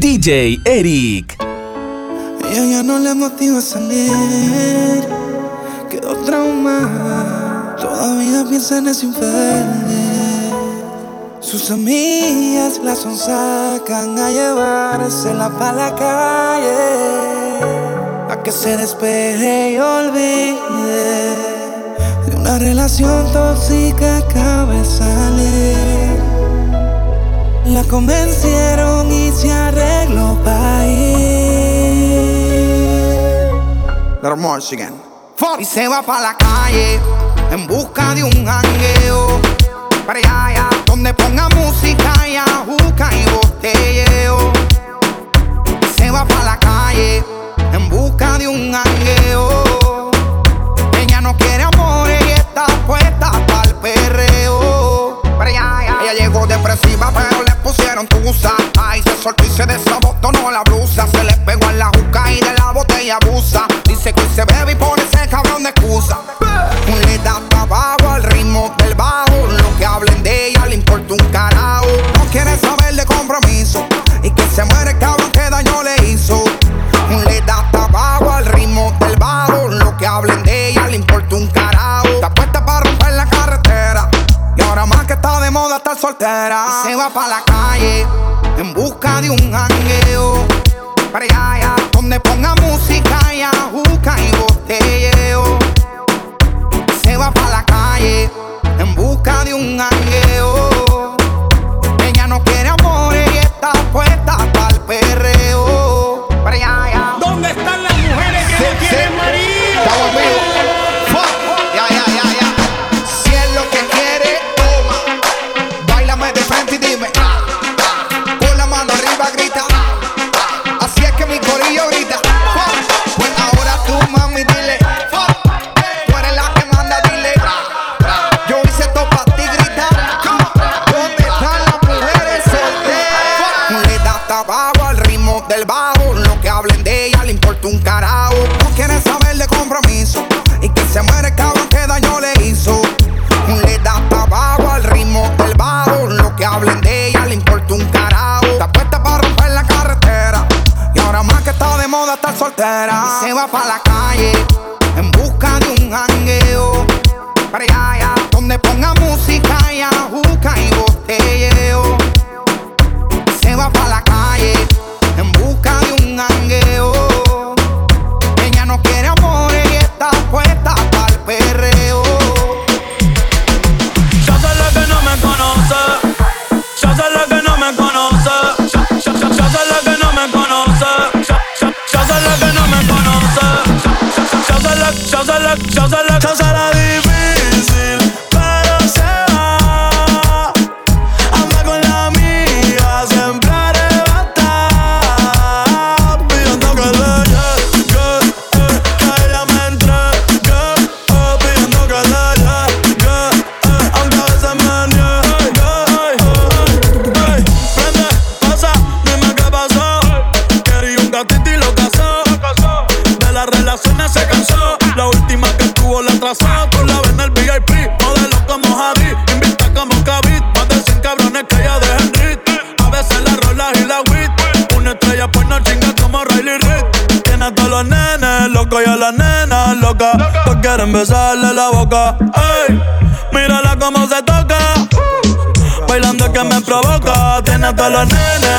DJ Eric. Ella ya no le motiva salir, quedó trauma. Todavía piensa en ese infierno. Sus amigas la son sacan a llevársela pa' la calle. A que se despeje y olvide de una relación tóxica acaba de salir. La convencieron y se arregló para ir. Y se va para la calle en busca de un jangueo. Para allá, donde ponga música y ajuca y botelleo. Se va para la calle en busca de un jangueo. Ella no quiere amor y está puesta para el perreo. Para allá, ella llegó depresiva tusa. Ay, se soltó y se desabotonó la blusa. Se le pegó a la juca y de la botella abusa. Dice que se bebe y pone ese cabrón de excusa. soltera y se va pa' la calle en busca de un jangueo. Para allá, donde ponga música y ajuca y botella. provoca. Tiene hasta los nenes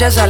gárgola. De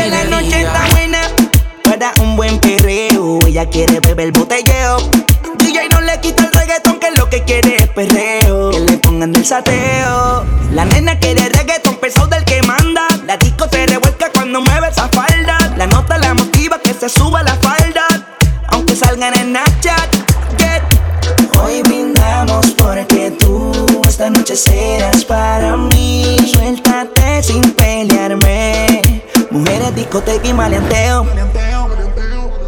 Que la noche está buena para un buen perreo. Ella quiere beber botelleo. DJ no le quita el reggaetón, que lo que quiere es perreo. Que le pongan del sateo. La nena quiere reggaetón pesado del que manda. La disco se revuelca cuando mueve esa falda. La nota la motiva que se suba la falda. Aunque salgan en Snapchat. Yeah. Hoy brindamos porque tú esta noche serás para mí. Suéltate sin pelearme. Mujeres, discoteca y maleanteo.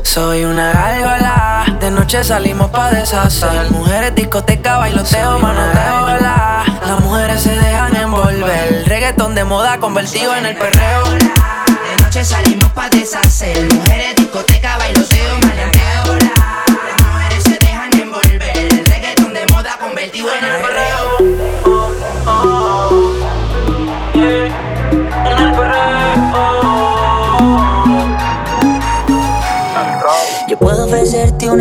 Soy una gárgola, de noche salimos pa' deshacer Mujeres, discoteca, bailoteo, manoteo, la. Las mujeres se dejan envolver reggaetón de moda convertido en el perreo De noche salimos pa' deshacer. Mujeres, discoteca,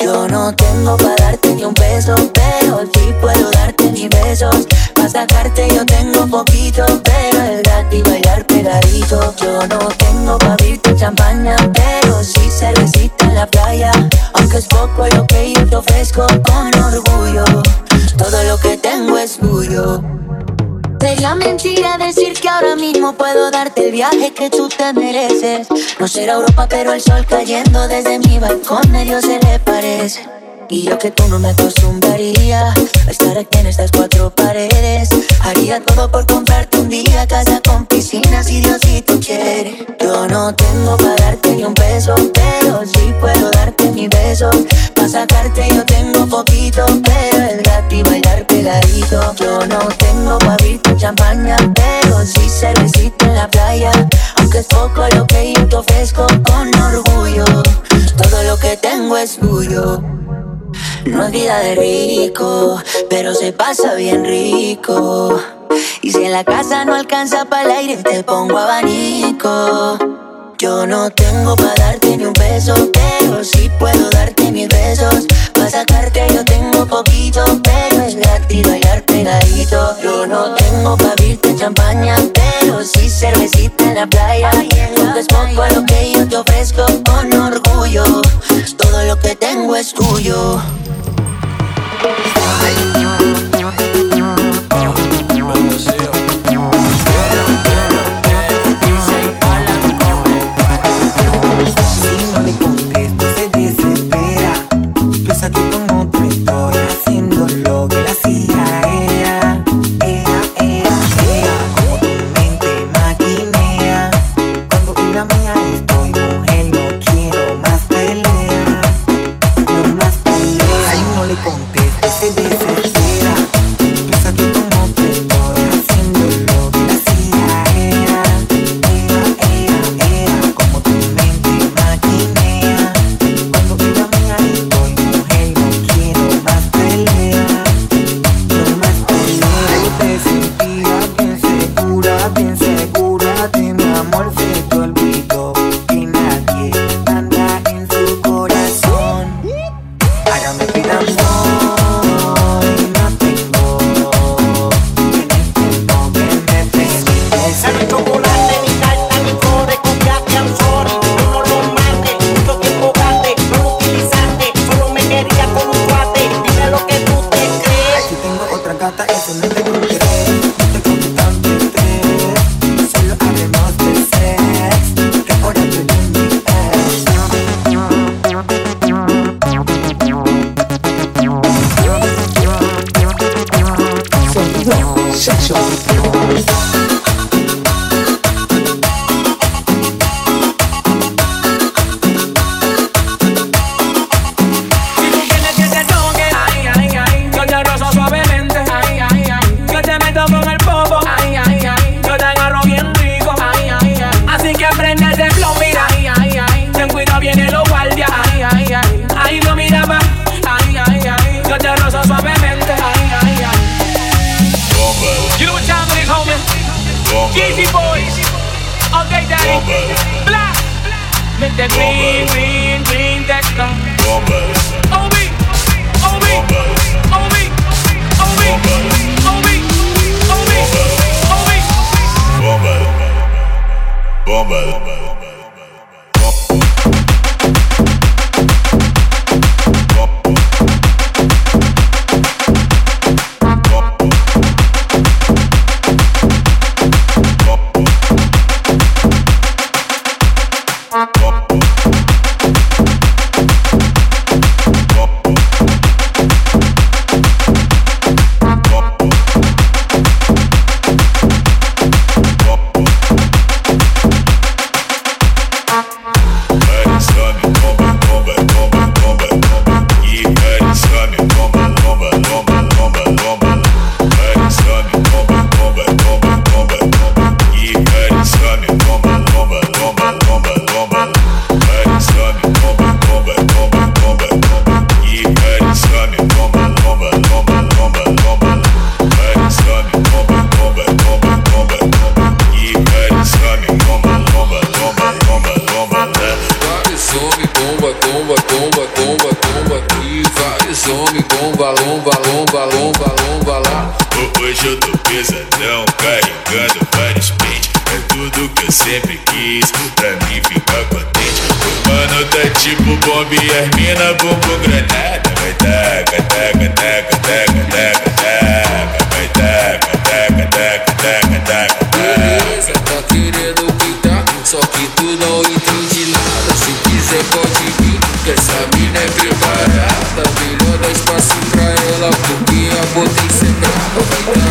Yo no tengo para darte ni un beso, pero sí puedo darte mis besos. Para sacarte yo tengo poquito, pero es gratis bailar pegadito. Yo no tengo para abrirte champaña, pero sí cervecita en la playa. Aunque es poco lo que yo te ofrezco con orgullo. Todo lo que tengo es tuyo. Sería mentira decir que ahora mismo puedo darte el viaje que tú te mereces. No será Europa, pero el sol cayendo desde mi balcón medio se le parece. Y yo que tú no me acostumbraría a estar aquí en estas cuatro paredes. Haría todo por comprarte un día casa con piscina si Diosito quiere. Yo no tengo para darte ni un peso, pero sí puedo darte mis besos. Para sacarte yo tengo poquito, pero es gratis bailar pegadito. Yo no tengo para abrirte champaña, pero sí cervecita en la playa. Aunque es poco lo que yo te ofrezco con orgullo. Todo lo que tengo es tuyo. No es vida de rico, pero se pasa bien rico. Y si en la casa no alcanza para el aire, te pongo abanico. Yo no tengo para darte ni un beso, pero sí puedo darte mis besos. Para sacarte yo tengo poquito, pero es gratis bailar pegadito. Yo no tengo para abrirte champaña, pero sí cervecita en la playa. Aunque es poco lo que yo te ofrezco con orgullo. Todo lo que tengo es tuyo. da been.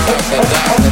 Eric.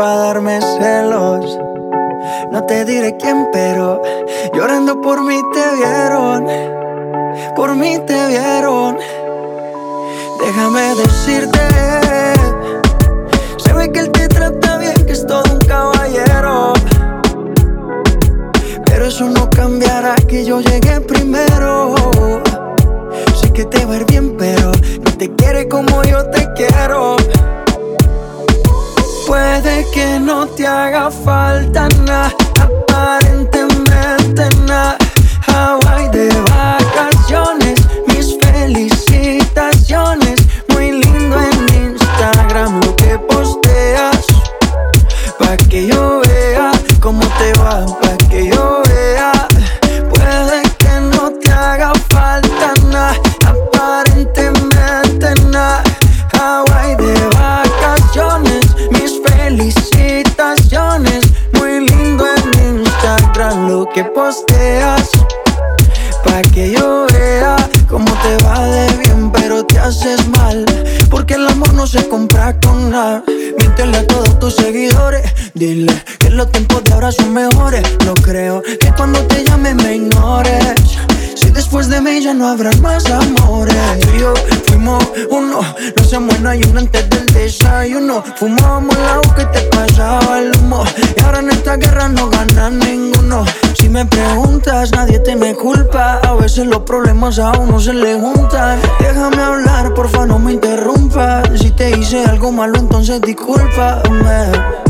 Para son mejores. No creo que cuando te llame me ignores. Si después de mí ya no habrá más amores. Tú y yo fuimos uno. No se muera y uno antes del desayuno. Fumábamos la que te pasaba el humo. Y ahora en esta guerra no gana ninguno. Si me preguntas, nadie te me culpa. A veces los problemas a uno se le juntan. Déjame hablar, porfa, no me interrumpas. Si te hice algo malo, entonces discúlpame.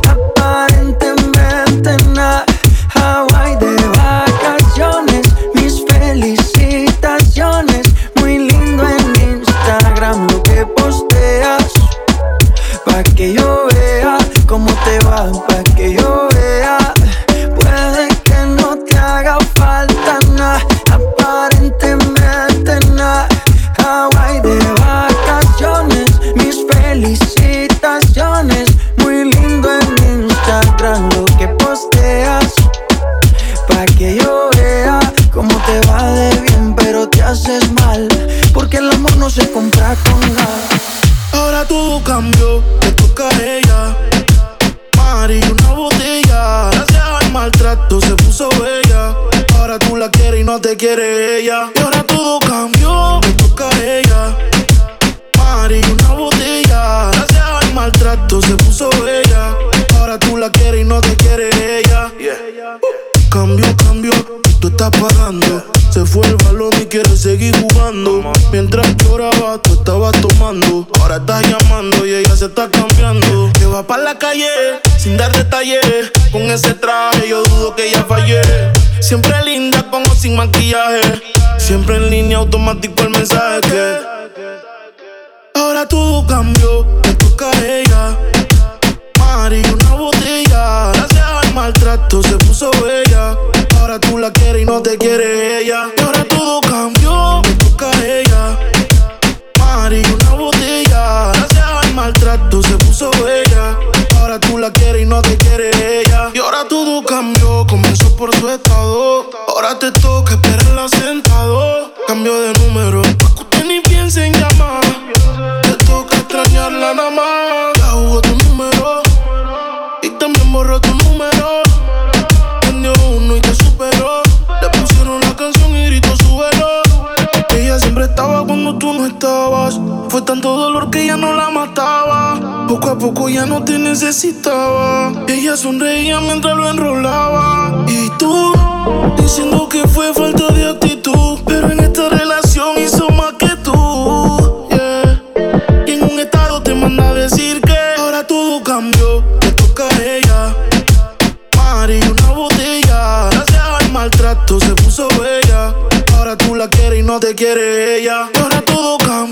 Ahora estás llamando y ella se está cambiando. Que va para la calle sin dar detalles. Con ese traje yo dudo que ella fallé. Siempre linda con o sin maquillaje. Siempre en línea automático el mensaje. Ahora todo cambió, te toca ella. Mari, una botella. Gracias al maltrato se puso bella. Ahora tú la quieres y no te quiere ella. Y ahora todo la quieres y no te quiere ella. Y ahora todo cambió, comenzó por su estado. Ahora te toca esperarla sentado. Cambio de número, pa' que usted ni piense en llamar. Te toca extrañarla nada más. Ya jugó tu número y también borró tu número. Prendió uno y te superó. Le pusieron la canción y gritó súbelo. Ella siempre estaba cuando tú no estabas. Fue tanto dolor que ya no la mataba. Poco a poco ya no te necesitaba. Ella sonreía mientras lo enrolaba. Y tú, diciendo que fue falta de actitud. Pero en esta relación hizo más que tú. Yeah. Y en un estado te manda a decir que ahora todo cambió. Te toca a ella. Mari, una botella. Gracias al maltrato se puso bella. Ahora tú la quieres y no te quiere ella. Ahora todo cambió.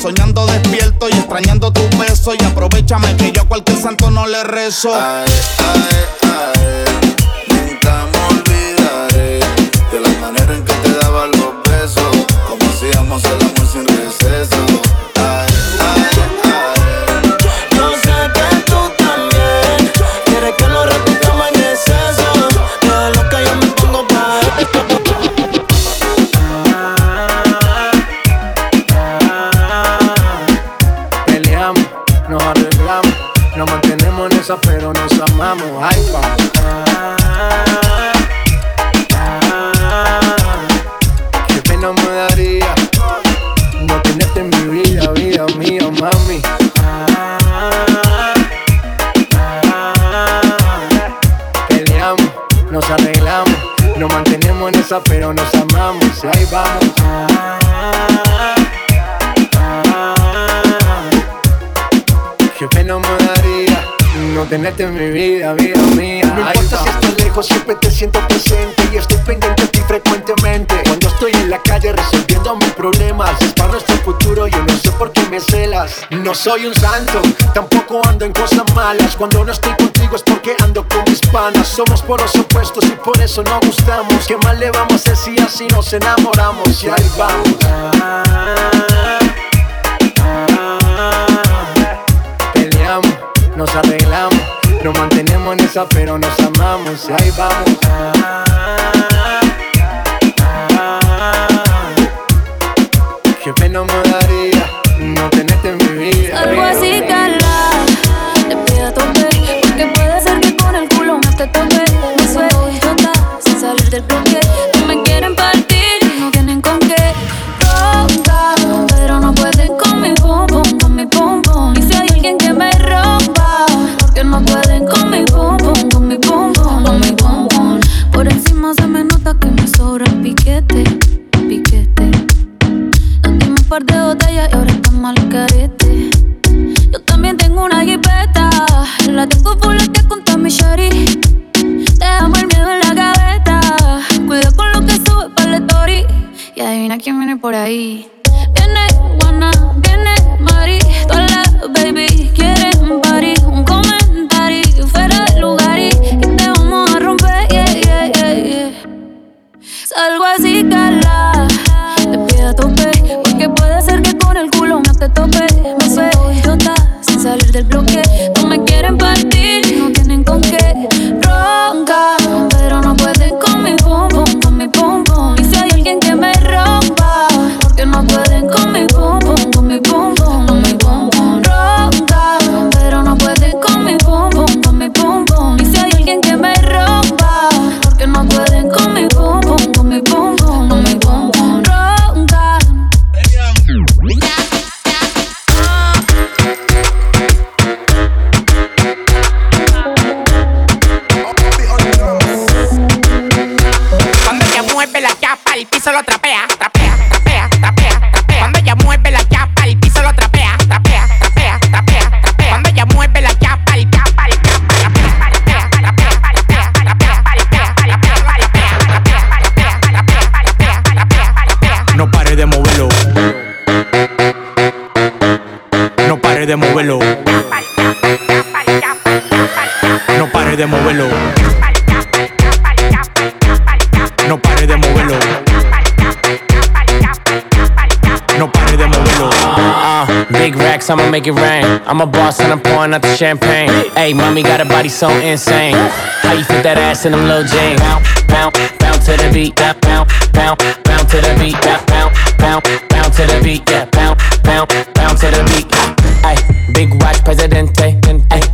soñando despierto y extrañando tu beso. Y aprovechame que yo a cualquier santo no le rezo. tenerte en mi vida, vida mía. No importa si estás lejos, siempre te siento presente y estoy pendiente de ti frecuentemente. Cuando estoy en la calle resolviendo mis problemas, es para nuestro futuro, yo no sé por qué me celas. No soy un santo, tampoco ando en cosas malas. Cuando no estoy contigo es porque ando con mis panas. Somos por los opuestos y por eso no gustamos. ¿Qué más le vamos a decir si nos enamoramos? Y ahí vamos. Ah, ah, ah, ah nos arreglamos. Nos mantenemos en esa, pero nos amamos. Y ahí vamos. right. I'ma make it rain. I'm a boss and I'm pouring out the champagne. Hey, mommy got a body so insane. How you fit that ass in them little jeans? Bounce, bounce, bounce to the beat. Yeah, bounce, bounce, bounce to the beat. Yeah, bounce, bounce, bounce to the beat. Yeah, bounce, bounce, bounce to the beat. Ay, big watch, presidente.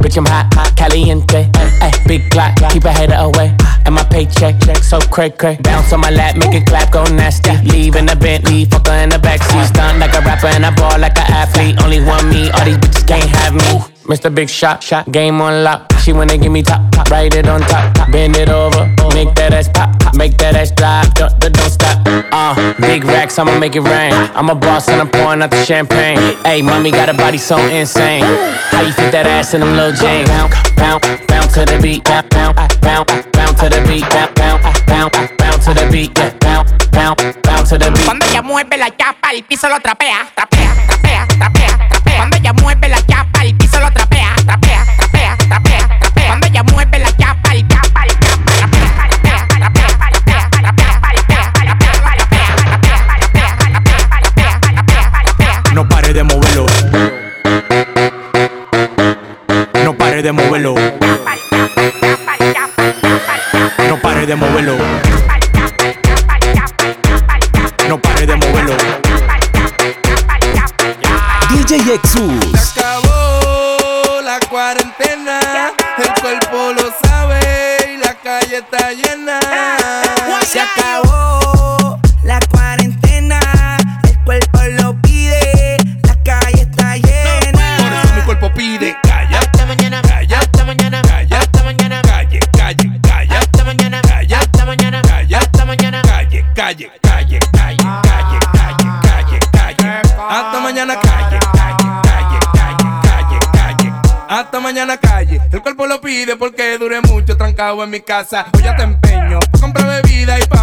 Bitch, I'm hot, hot, caliente. Ay, big clock, keep a hater away. And my paycheck, check so cray cray. Bounce on my lap, make it clap, go nasty. Leave in the Bentley, fuck her in the backseat. Stunned like a rapper and I ball like an athlete. Only one me, all these bitches can't have me. Mr. Big Shot, shot, game on lock. She wanna give me top, top, write it on top, top. bend it over, make that ass pop, pop. make that ass drop, don't, don't stop. Uh, big racks, I'ma make it rain. I'm a boss and I'm pouring out the champagne. Hey, mommy got a body so insane. How you fit that ass in them little jeans? Bounce, bounce, bounce to the beat, bounce, bounce, bounce, bounce to the beat, bounce, bounce, bounce, bounce to the beat, yeah, bounce, bounce, bounce to the beat. Cuando ella mueve la chapa, el piso lo trapea, trapea, trapea, de moverlo. No pare de moverlo. No pare de moverlo. DJ Exus. Porque dure mucho trancado en mi casa. Hoy ya te empeño pa' comprar bebida y pa'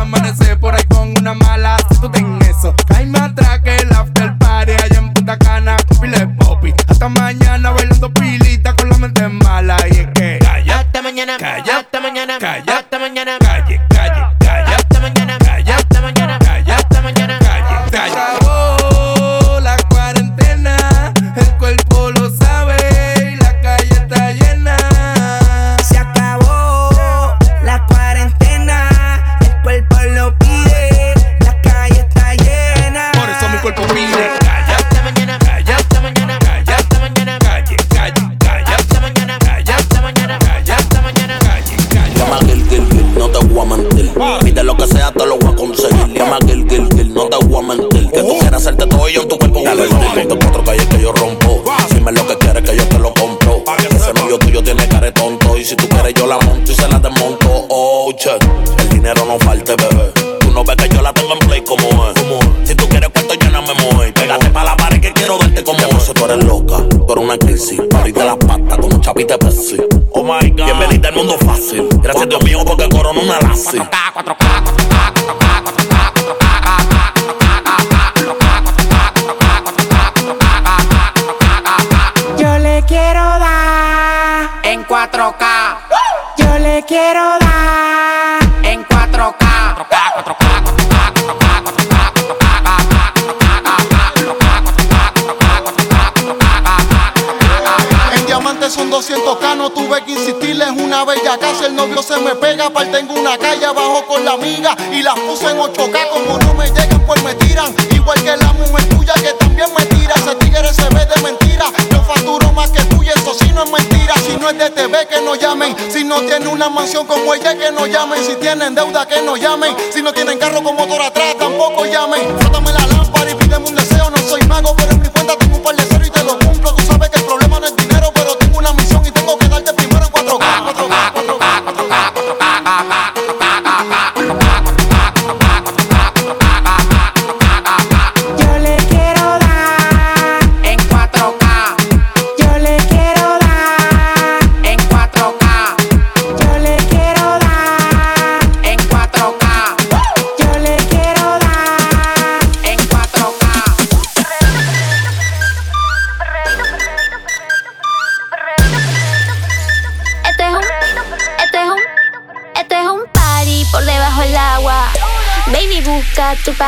en 8k, como no me llegan, pues me tiran. Igual que la mujer tuya que también me tira. Ese tigre se ve de mentira. Yo facturo más que tú eso sí no es mentira. Si no es de TV, que no llamen. Si no tiene una mansión como ella, que no llamen. Si tienen deuda, que no llamen. Si no tienen carro con motor atrás,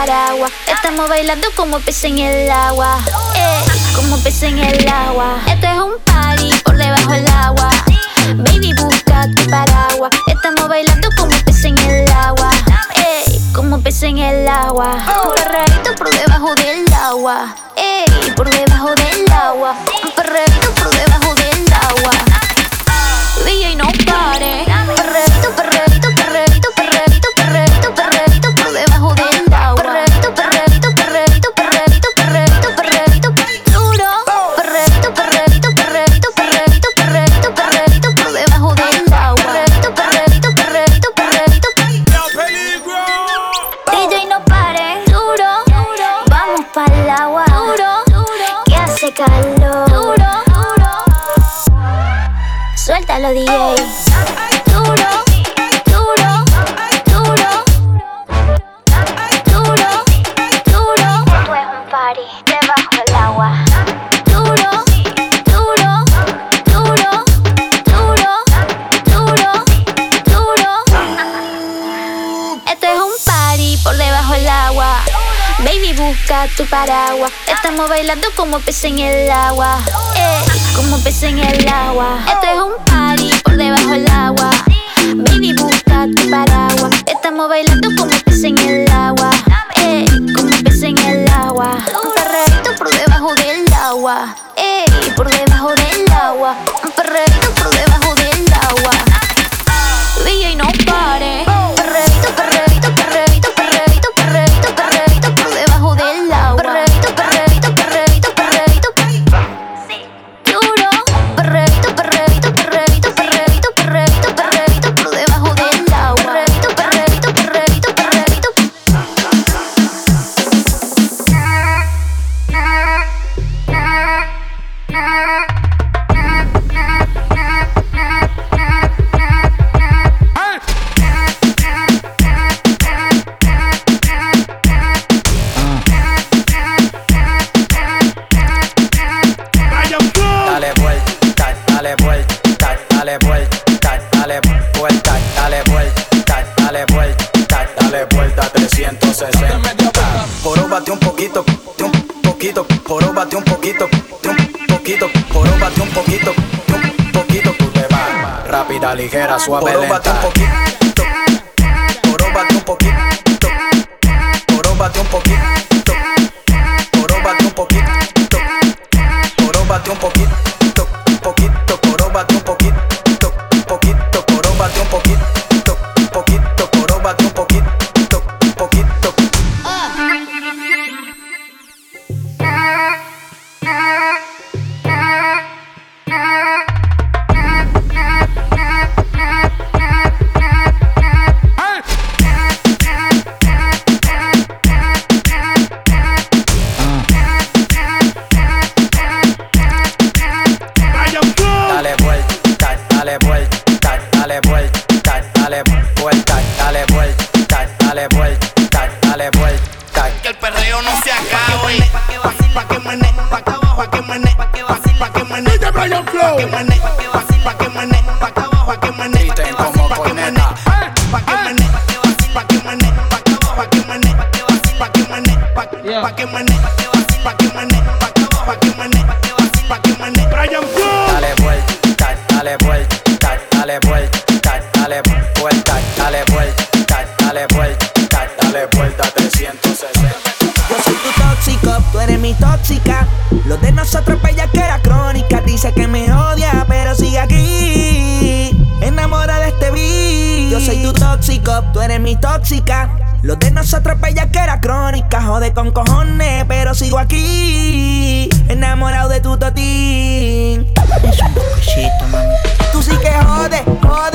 Estamos bailando como peces en el agua. Eh, como peces en el agua. Este es un party por debajo del agua. Baby, busca tu paraguas. Estamos bailando como peces en el agua. Ey, como peces en el agua. Un perreíto por debajo del agua. Ey, por debajo del agua. Un por debajo del agua. DJ no pare. Perreíto, perreíto, DJ. Duro, duro, duro. Duro, duro. Esto es un party debajo del agua. Duro, duro, duro, duro, duro, duro. Esto es un party por debajo del agua. Baby, busca tu paraguas. Estamos bailando como peces en el agua. Eh, como peces en el agua. Esto es un debajo del agua. Baby, busca tu paraguas. Estamos bailando como peces en el agua. Eh, como peces en el agua. Un perreíto por debajo del agua. Eh, por debajo del agua. Un perreíto por debajo del agua. DJ no pare. Un poquito, un poquito, poróbate un poquito, un poquito, tú te vas. Rápida, ligera, suave, lenta. un poquito, vuelta, dale vuelta, dale vuelta, dale vuelta, dale vuelta 360. Yo soy tu tóxico, tú eres mi tóxica. Lo de nosotros bella que era crónica. Dice que me odia, pero sigue aquí. Enamora de este beat. Yo soy tu tóxico, tú eres mi tóxica. Lo de nosotros bella que era crónica. Jode con cojones, pero sigo aquí. Enamorado de tu totín. Es un besito, mami. Tú sí que jode, jode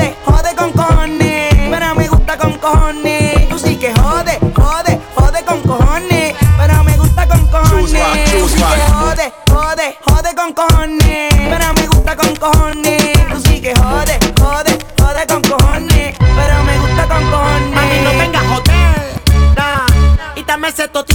jode, jode, con cojones. Pero me gusta con cojones. Tú sí que jode, jode, jode con cojones. Pero me gusta con cojones. Mami, no vengas a joder, nah. Y dame ese totito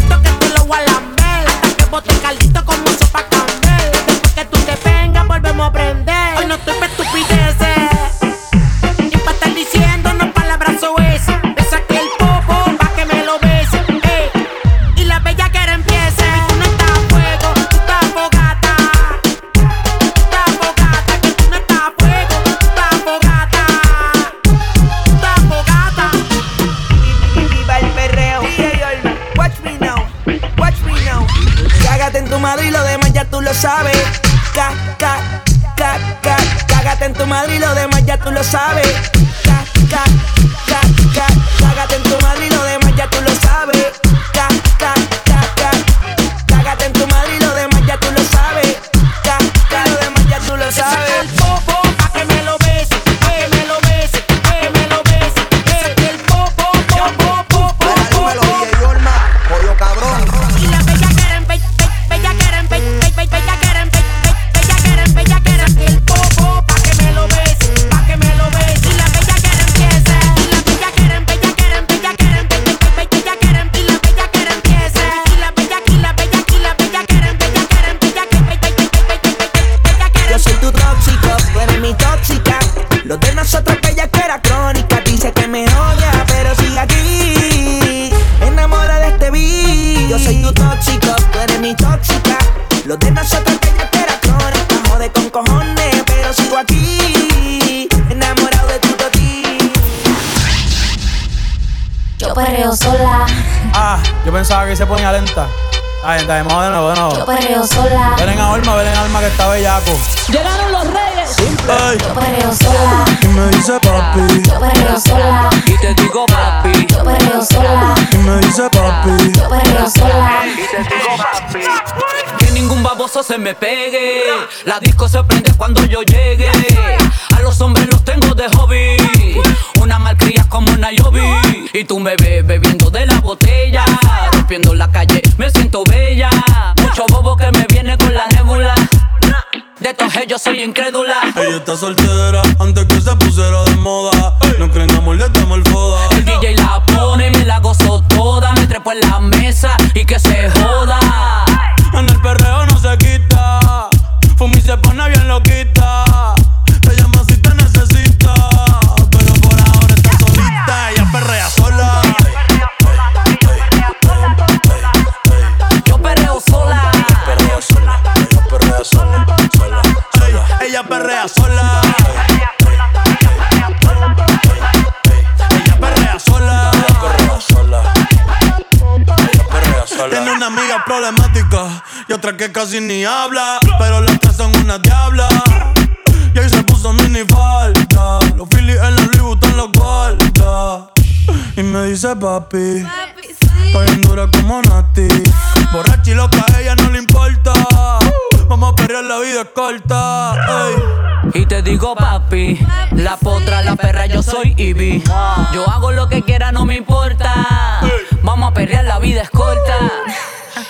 está soltera antes que se pusiera de moda. No creen amor, le damos el foda. El DJ la pone y me la gozo toda. Me trepo en la mesa y que se joda. En el perreo no se quita. Fumi se pone bien loquita y otra que casi ni habla. Pero las tres son una diabla. Y ahí se puso mini falta. Los Phillies en los Louis en los guarda. Y me dice papi. papi. Estoy en dura como Nati. Ah. Borracha loca, a ella no le importa. Vamos a perder la vida corta. Y te digo papi, la potra, la perra, yo soy Ivy. Yo hago lo que quiera, no me importa. Vamos a perrear, la vida es corta.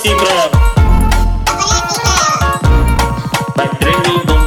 assim, bro. Vai tremendo.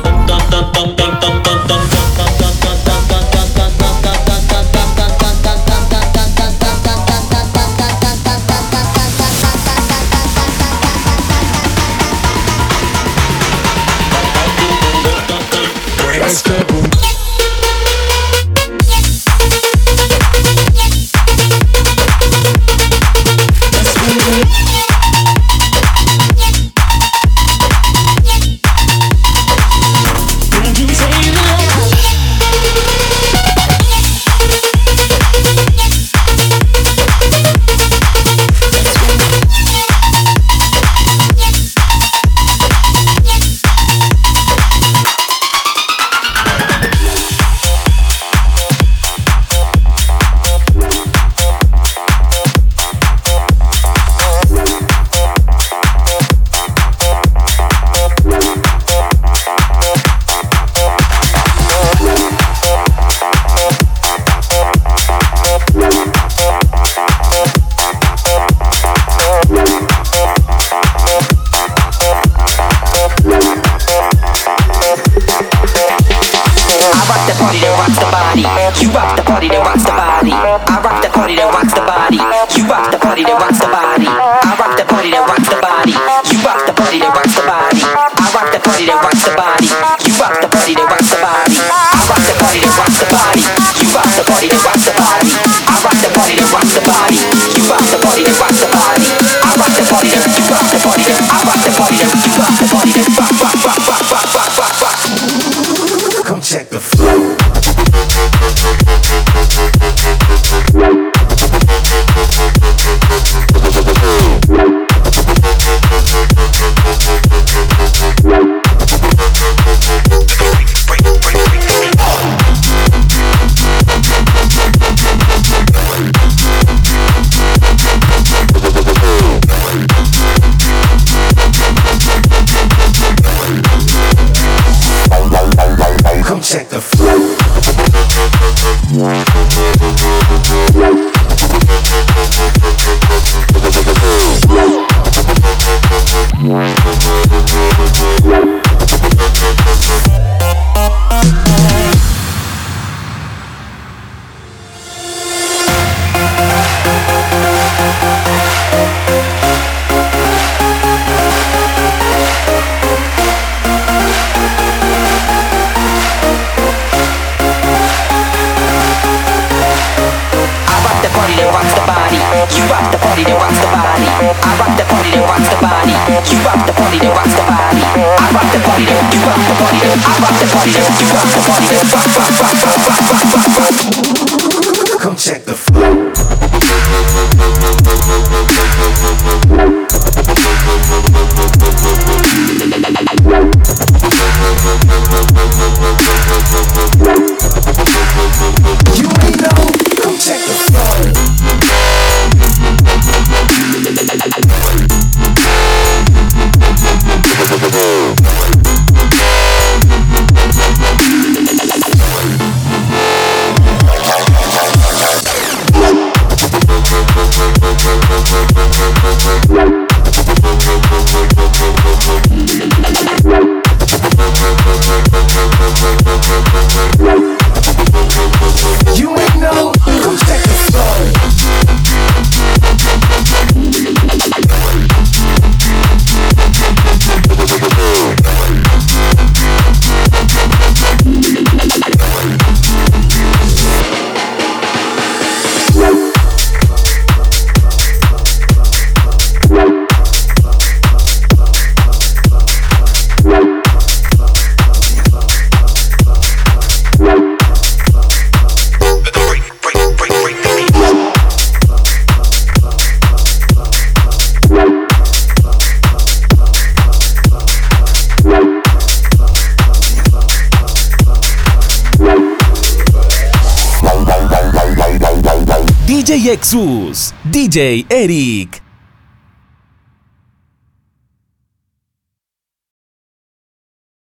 DJ Exus, DJ Eric.